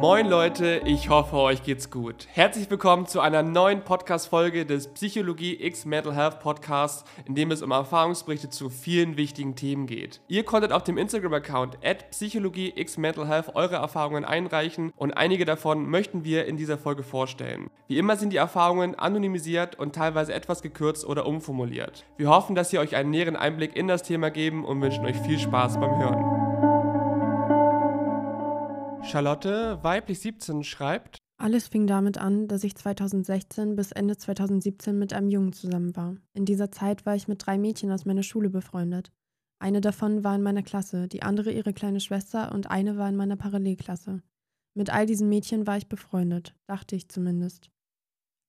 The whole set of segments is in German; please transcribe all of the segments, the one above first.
Moin Leute, ich hoffe, euch geht's gut. Herzlich willkommen zu einer neuen Podcast-Folge des Psychologie X Mental Health Podcasts, in dem es um Erfahrungsberichte zu vielen wichtigen Themen geht. Ihr konntet auf dem Instagram-Account Psychologie X Mental Health eure Erfahrungen einreichen und einige davon möchten wir in dieser Folge vorstellen. Wie immer sind die Erfahrungen anonymisiert und teilweise etwas gekürzt oder umformuliert. Wir hoffen, dass sie euch einen näheren Einblick in das Thema geben und wünschen euch viel Spaß beim Hören. Charlotte, weiblich 17, schreibt. Alles fing damit an, dass ich 2016 bis Ende 2017 mit einem Jungen zusammen war. In dieser Zeit war ich mit drei Mädchen aus meiner Schule befreundet. Eine davon war in meiner Klasse, die andere ihre kleine Schwester und eine war in meiner Parallelklasse. Mit all diesen Mädchen war ich befreundet, dachte ich zumindest.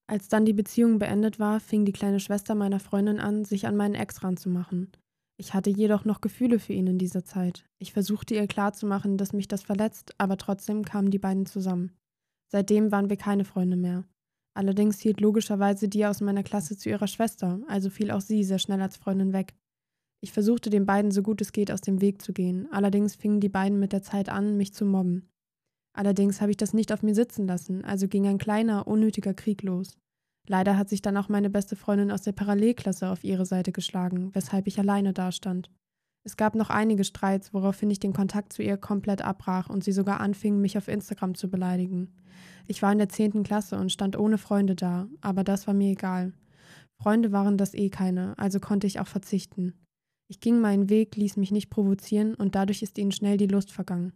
Als dann die Beziehung beendet war, fing die kleine Schwester meiner Freundin an, sich an meinen Ex ranzumachen. Ich hatte jedoch noch Gefühle für ihn in dieser Zeit. Ich versuchte ihr klarzumachen, dass mich das verletzt, aber trotzdem kamen die beiden zusammen. Seitdem waren wir keine Freunde mehr. Allerdings hielt logischerweise die aus meiner Klasse zu ihrer Schwester, also fiel auch sie sehr schnell als Freundin weg. Ich versuchte den beiden so gut es geht aus dem Weg zu gehen, allerdings fingen die beiden mit der Zeit an, mich zu mobben. Allerdings habe ich das nicht auf mir sitzen lassen, also ging ein kleiner, unnötiger Krieg los. Leider hat sich dann auch meine beste Freundin aus der Parallelklasse auf ihre Seite geschlagen, weshalb ich alleine dastand. Es gab noch einige Streits, woraufhin ich den Kontakt zu ihr komplett abbrach und sie sogar anfing, mich auf Instagram zu beleidigen. Ich war in der zehnten Klasse und stand ohne Freunde da, aber das war mir egal. Freunde waren das eh keine, also konnte ich auch verzichten. Ich ging meinen Weg, ließ mich nicht provozieren und dadurch ist ihnen schnell die Lust vergangen.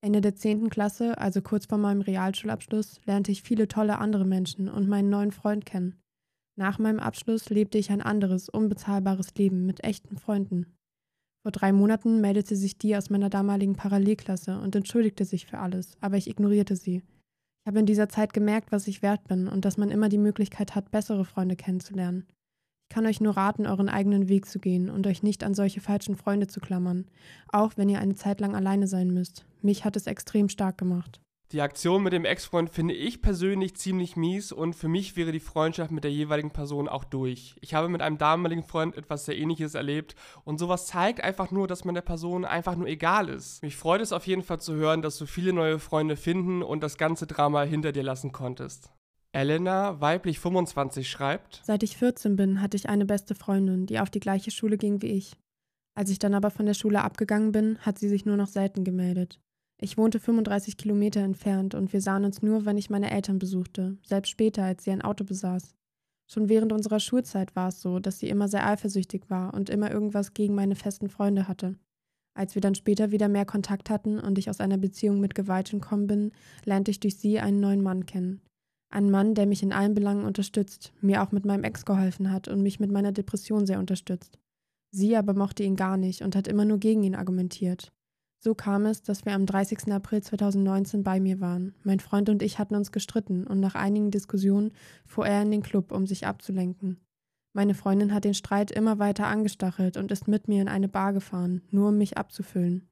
Ende der 10. Klasse, also kurz vor meinem Realschulabschluss, lernte ich viele tolle andere Menschen und meinen neuen Freund kennen. Nach meinem Abschluss lebte ich ein anderes, unbezahlbares Leben mit echten Freunden. Vor drei Monaten meldete sich die aus meiner damaligen Parallelklasse und entschuldigte sich für alles, aber ich ignorierte sie. Ich habe in dieser Zeit gemerkt, was ich wert bin und dass man immer die Möglichkeit hat, bessere Freunde kennenzulernen. Ich kann euch nur raten, euren eigenen Weg zu gehen und euch nicht an solche falschen Freunde zu klammern, auch wenn ihr eine Zeit lang alleine sein müsst. Mich hat es extrem stark gemacht. Die Aktion mit dem Ex-Freund finde ich persönlich ziemlich mies und für mich wäre die Freundschaft mit der jeweiligen Person auch durch. Ich habe mit einem damaligen Freund etwas sehr ähnliches erlebt und sowas zeigt einfach nur, dass man der Person einfach nur egal ist. Mich freut es auf jeden Fall zu hören, dass du viele neue Freunde finden und das ganze Drama hinter dir lassen konntest. Elena, weiblich 25, schreibt: Seit ich 14 bin, hatte ich eine beste Freundin, die auf die gleiche Schule ging wie ich. Als ich dann aber von der Schule abgegangen bin, hat sie sich nur noch selten gemeldet. Ich wohnte 35 Kilometer entfernt und wir sahen uns nur, wenn ich meine Eltern besuchte, selbst später, als sie ein Auto besaß. Schon während unserer Schulzeit war es so, dass sie immer sehr eifersüchtig war und immer irgendwas gegen meine festen Freunde hatte. Als wir dann später wieder mehr Kontakt hatten und ich aus einer Beziehung mit Gewalt entkommen bin, lernte ich durch sie einen neuen Mann kennen. Ein Mann, der mich in allen Belangen unterstützt, mir auch mit meinem Ex geholfen hat und mich mit meiner Depression sehr unterstützt. Sie aber mochte ihn gar nicht und hat immer nur gegen ihn argumentiert. So kam es, dass wir am 30. April 2019 bei mir waren. Mein Freund und ich hatten uns gestritten und nach einigen Diskussionen fuhr er in den Club, um sich abzulenken. Meine Freundin hat den Streit immer weiter angestachelt und ist mit mir in eine Bar gefahren, nur um mich abzufüllen.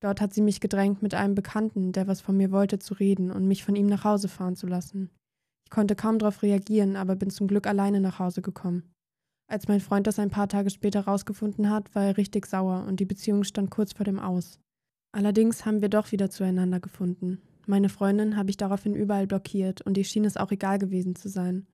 Dort hat sie mich gedrängt, mit einem Bekannten, der was von mir wollte, zu reden und mich von ihm nach Hause fahren zu lassen. Konnte kaum darauf reagieren, aber bin zum Glück alleine nach Hause gekommen. Als mein Freund das ein paar Tage später rausgefunden hat, war er richtig sauer und die Beziehung stand kurz vor dem Aus. Allerdings haben wir doch wieder zueinander gefunden. Meine Freundin habe ich daraufhin überall blockiert und ihr schien es auch egal gewesen zu sein.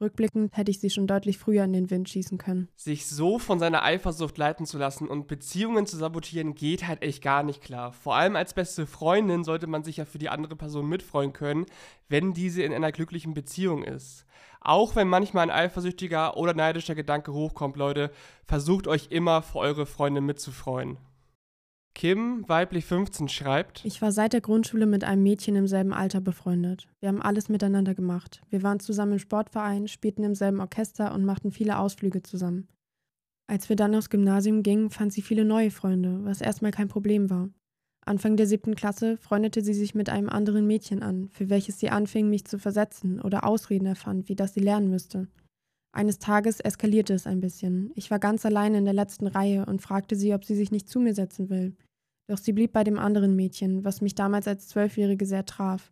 Rückblickend hätte ich sie schon deutlich früher in den Wind schießen können. Sich so von seiner Eifersucht leiten zu lassen und Beziehungen zu sabotieren, geht halt echt gar nicht klar. Vor allem als beste Freundin sollte man sich ja für die andere Person mitfreuen können, wenn diese in einer glücklichen Beziehung ist. Auch wenn manchmal ein eifersüchtiger oder neidischer Gedanke hochkommt, Leute, versucht euch immer für eure Freunde mitzufreuen. Kim, weiblich 15, schreibt: Ich war seit der Grundschule mit einem Mädchen im selben Alter befreundet. Wir haben alles miteinander gemacht. Wir waren zusammen im Sportverein, spielten im selben Orchester und machten viele Ausflüge zusammen. Als wir dann aufs Gymnasium gingen, fand sie viele neue Freunde, was erstmal kein Problem war. Anfang der siebten Klasse freundete sie sich mit einem anderen Mädchen an, für welches sie anfing, mich zu versetzen oder Ausreden erfand, wie das sie lernen müsste. Eines Tages eskalierte es ein bisschen. Ich war ganz alleine in der letzten Reihe und fragte sie, ob sie sich nicht zu mir setzen will. Doch sie blieb bei dem anderen Mädchen, was mich damals als Zwölfjährige sehr traf.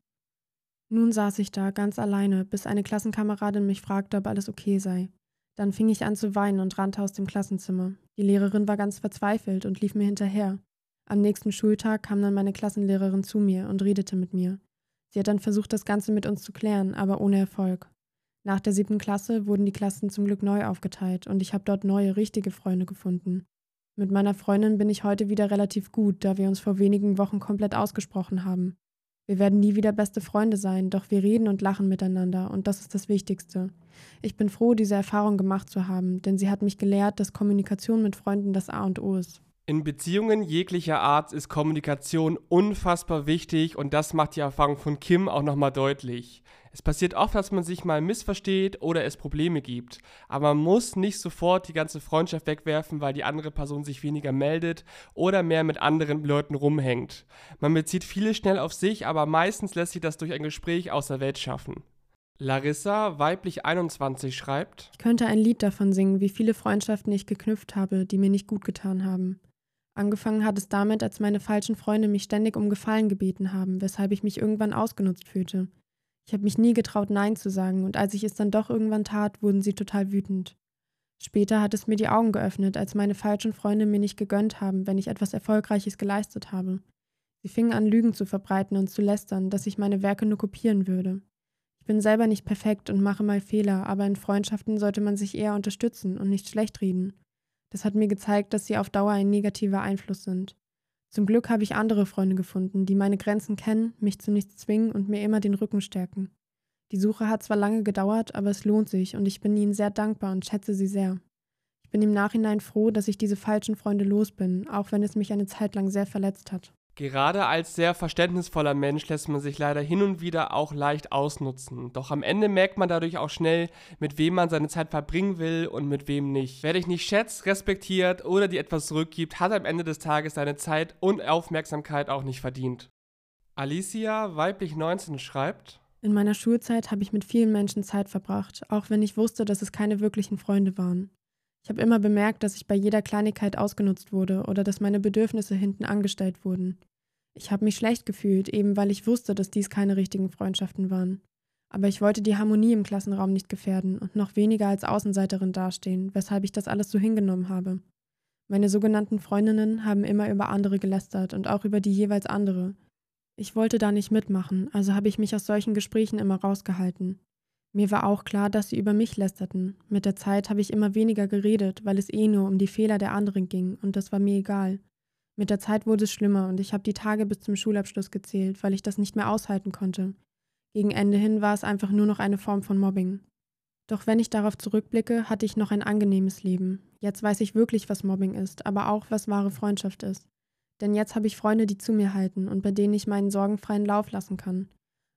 Nun saß ich da, ganz alleine, bis eine Klassenkameradin mich fragte, ob alles okay sei. Dann fing ich an zu weinen und rannte aus dem Klassenzimmer. Die Lehrerin war ganz verzweifelt und lief mir hinterher. Am nächsten Schultag kam dann meine Klassenlehrerin zu mir und redete mit mir. Sie hat dann versucht, das Ganze mit uns zu klären, aber ohne Erfolg. Nach der siebten Klasse wurden die Klassen zum Glück neu aufgeteilt und ich habe dort neue, richtige Freunde gefunden. Mit meiner Freundin bin ich heute wieder relativ gut, da wir uns vor wenigen Wochen komplett ausgesprochen haben. Wir werden nie wieder beste Freunde sein, doch wir reden und lachen miteinander und das ist das Wichtigste. Ich bin froh, diese Erfahrung gemacht zu haben, denn sie hat mich gelehrt, dass Kommunikation mit Freunden das A und O ist. In Beziehungen jeglicher Art ist Kommunikation unfassbar wichtig und das macht die Erfahrung von Kim auch nochmal deutlich. Es passiert oft, dass man sich mal missversteht oder es Probleme gibt, aber man muss nicht sofort die ganze Freundschaft wegwerfen, weil die andere Person sich weniger meldet oder mehr mit anderen Leuten rumhängt. Man bezieht vieles schnell auf sich, aber meistens lässt sich das durch ein Gespräch aus der Welt schaffen. Larissa, weiblich 21, schreibt: Ich könnte ein Lied davon singen, wie viele Freundschaften ich geknüpft habe, die mir nicht gut getan haben. Angefangen hat es damit, als meine falschen Freunde mich ständig um Gefallen gebeten haben, weshalb ich mich irgendwann ausgenutzt fühlte. Ich habe mich nie getraut, Nein zu sagen, und als ich es dann doch irgendwann tat, wurden sie total wütend. Später hat es mir die Augen geöffnet, als meine falschen Freunde mir nicht gegönnt haben, wenn ich etwas Erfolgreiches geleistet habe. Sie fingen an, Lügen zu verbreiten und zu lästern, dass ich meine Werke nur kopieren würde. Ich bin selber nicht perfekt und mache mal Fehler, aber in Freundschaften sollte man sich eher unterstützen und nicht schlecht reden. Das hat mir gezeigt, dass sie auf Dauer ein negativer Einfluss sind. Zum Glück habe ich andere Freunde gefunden, die meine Grenzen kennen, mich zu nichts zwingen und mir immer den Rücken stärken. Die Suche hat zwar lange gedauert, aber es lohnt sich und ich bin ihnen sehr dankbar und schätze sie sehr. Ich bin im Nachhinein froh, dass ich diese falschen Freunde los bin, auch wenn es mich eine Zeit lang sehr verletzt hat. Gerade als sehr verständnisvoller Mensch lässt man sich leider hin und wieder auch leicht ausnutzen. Doch am Ende merkt man dadurch auch schnell, mit wem man seine Zeit verbringen will und mit wem nicht. Wer dich nicht schätzt, respektiert oder dir etwas zurückgibt, hat am Ende des Tages seine Zeit und Aufmerksamkeit auch nicht verdient. Alicia, weiblich 19, schreibt: In meiner Schulzeit habe ich mit vielen Menschen Zeit verbracht, auch wenn ich wusste, dass es keine wirklichen Freunde waren. Ich habe immer bemerkt, dass ich bei jeder Kleinigkeit ausgenutzt wurde oder dass meine Bedürfnisse hinten angestellt wurden. Ich habe mich schlecht gefühlt, eben weil ich wusste, dass dies keine richtigen Freundschaften waren. Aber ich wollte die Harmonie im Klassenraum nicht gefährden und noch weniger als Außenseiterin dastehen, weshalb ich das alles so hingenommen habe. Meine sogenannten Freundinnen haben immer über andere gelästert und auch über die jeweils andere. Ich wollte da nicht mitmachen, also habe ich mich aus solchen Gesprächen immer rausgehalten. Mir war auch klar, dass sie über mich lästerten. Mit der Zeit habe ich immer weniger geredet, weil es eh nur um die Fehler der anderen ging, und das war mir egal. Mit der Zeit wurde es schlimmer und ich habe die Tage bis zum Schulabschluss gezählt, weil ich das nicht mehr aushalten konnte. Gegen Ende hin war es einfach nur noch eine Form von Mobbing. Doch wenn ich darauf zurückblicke, hatte ich noch ein angenehmes Leben. Jetzt weiß ich wirklich, was Mobbing ist, aber auch, was wahre Freundschaft ist. Denn jetzt habe ich Freunde, die zu mir halten und bei denen ich meinen sorgenfreien Lauf lassen kann.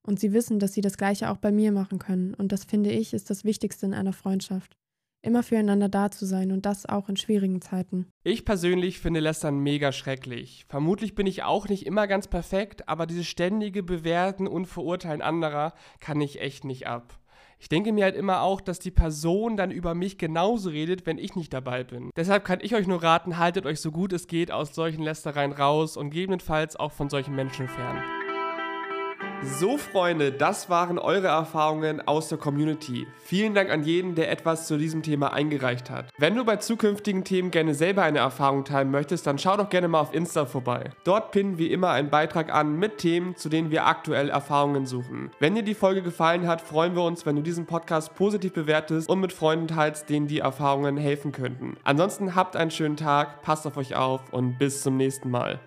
Und sie wissen, dass sie das Gleiche auch bei mir machen können. Und das finde ich, ist das Wichtigste in einer Freundschaft. Immer füreinander da zu sein und das auch in schwierigen Zeiten. Ich persönlich finde Lästern mega schrecklich. Vermutlich bin ich auch nicht immer ganz perfekt, aber dieses ständige Bewerten und Verurteilen anderer kann ich echt nicht ab. Ich denke mir halt immer auch, dass die Person dann über mich genauso redet, wenn ich nicht dabei bin. Deshalb kann ich euch nur raten, haltet euch so gut es geht aus solchen Lästereien raus und gegebenenfalls auch von solchen Menschen fern. So, Freunde, das waren eure Erfahrungen aus der Community. Vielen Dank an jeden, der etwas zu diesem Thema eingereicht hat. Wenn du bei zukünftigen Themen gerne selber eine Erfahrung teilen möchtest, dann schau doch gerne mal auf Insta vorbei. Dort pinnen wir immer einen Beitrag an mit Themen, zu denen wir aktuell Erfahrungen suchen. Wenn dir die Folge gefallen hat, freuen wir uns, wenn du diesen Podcast positiv bewertest und mit Freunden teilst, denen die Erfahrungen helfen könnten. Ansonsten habt einen schönen Tag, passt auf euch auf und bis zum nächsten Mal.